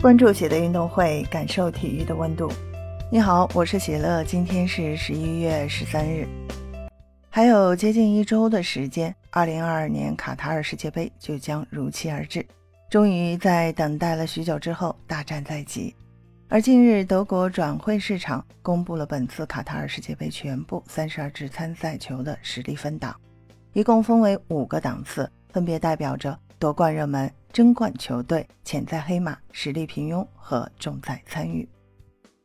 关注喜乐运动会，感受体育的温度。你好，我是喜乐，今天是十一月十三日，还有接近一周的时间，二零二二年卡塔尔世界杯就将如期而至。终于在等待了许久之后，大战在即。而近日，德国转会市场公布了本次卡塔尔世界杯全部三十二支参赛球的实力分档，一共分为五个档次，分别代表着夺冠热门。争冠球队、潜在黑马、实力平庸和重在参与。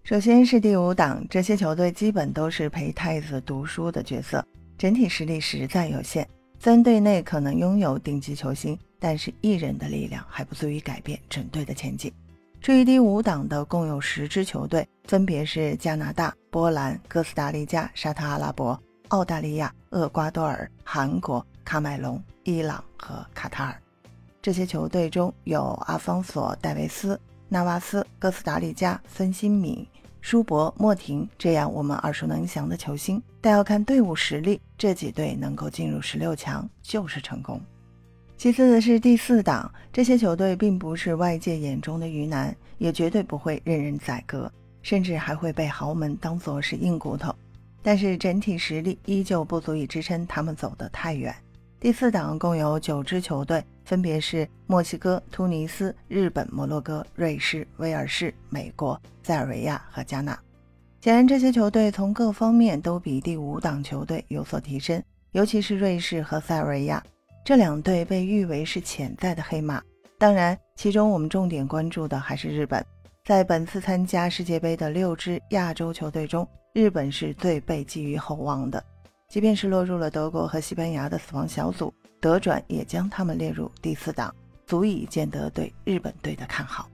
首先是第五档，这些球队基本都是陪太子读书的角色，整体实力实在有限。虽然队内可能拥有顶级球星，但是一人的力量还不足以改变整队的前景。至于第五档的共有十支球队，分别是加拿大、波兰、哥斯达黎加、沙特阿拉伯、澳大利亚、厄瓜多尔、韩国、喀麦隆、伊朗和卡塔尔。这些球队中有阿方索·戴维斯、纳瓦斯、哥斯达黎加、孙兴敏、舒伯、莫廷这样我们耳熟能详的球星，但要看队伍实力，这几队能够进入十六强就是成功。其次是第四档，这些球队并不是外界眼中的鱼腩，也绝对不会任人宰割，甚至还会被豪门当作是硬骨头，但是整体实力依旧不足以支撑他们走得太远。第四档共有九支球队，分别是墨西哥、突尼斯、日本、摩洛哥、瑞士、威尔士、美国、塞尔维亚和加纳。显然，这些球队从各方面都比第五档球队有所提升，尤其是瑞士和塞尔维亚这两队被誉为是潜在的黑马。当然，其中我们重点关注的还是日本。在本次参加世界杯的六支亚洲球队中，日本是最被寄予厚望的。即便是落入了德国和西班牙的死亡小组，德转也将他们列入第四档，足以见得对日本队的看好。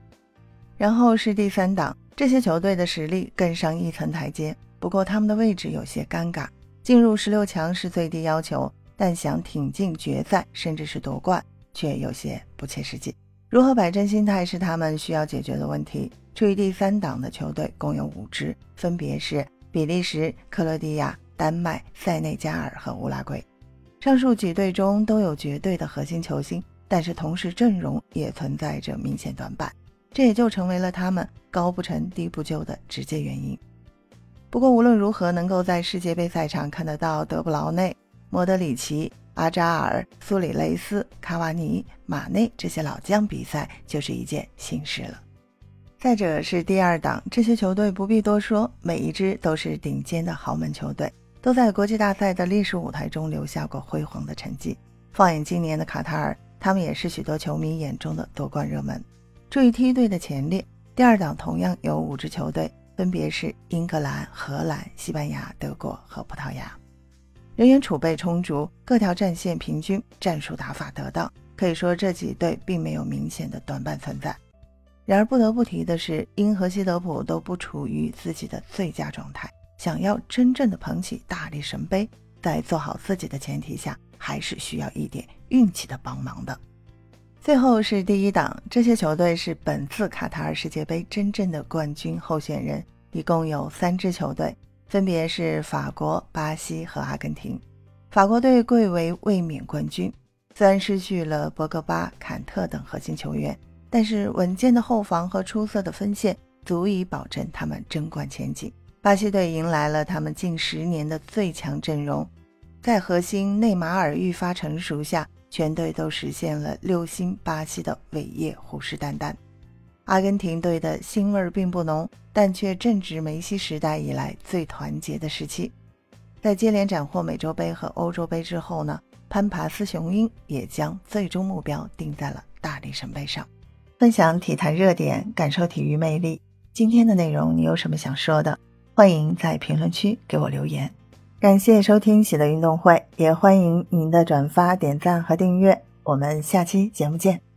然后是第三档，这些球队的实力更上一层台阶，不过他们的位置有些尴尬。进入十六强是最低要求，但想挺进决赛甚至是夺冠却有些不切实际。如何摆正心态是他们需要解决的问题。处于第三档的球队共有五支，分别是比利时、克罗地亚。丹麦、塞内加尔和乌拉圭，上述几队中都有绝对的核心球星，但是同时阵容也存在着明显短板，这也就成为了他们高不成低不就的直接原因。不过无论如何，能够在世界杯赛场看得到德布劳内、莫德里奇、阿扎尔、苏里雷斯、卡瓦尼、马内这些老将比赛，就是一件幸事了。再者是第二档，这些球队不必多说，每一支都是顶尖的豪门球队。都在国际大赛的历史舞台中留下过辉煌的成绩。放眼今年的卡塔尔，他们也是许多球迷眼中的夺冠热门。注意梯队的前列，第二档同样有五支球队，分别是英格兰、荷兰、西班牙、德国和葡萄牙。人员储备充足，各条战线平均，战术打法得当，可以说这几队并没有明显的短板存在。然而不得不提的是，英和西德普都不处于自己的最佳状态。想要真正的捧起大力神杯，在做好自己的前提下，还是需要一点运气的帮忙的。最后是第一档，这些球队是本次卡塔尔世界杯真正的冠军候选人，一共有三支球队，分别是法国、巴西和阿根廷。法国队贵为卫冕冠军，虽然失去了博格巴、坎特等核心球员，但是稳健的后防和出色的锋线足以保证他们争冠前景。巴西队迎来了他们近十年的最强阵容，在核心内马尔愈发成熟下，全队都实现了六星巴西的伟业，虎视眈眈。阿根廷队的腥味并不浓，但却正值梅西时代以来最团结的时期。在接连斩获美洲杯和欧洲杯之后呢，潘帕斯雄鹰也将最终目标定在了大力神杯上。分享体坛热点，感受体育魅力。今天的内容你有什么想说的？欢迎在评论区给我留言，感谢收听喜乐运动会，也欢迎您的转发、点赞和订阅。我们下期节目见。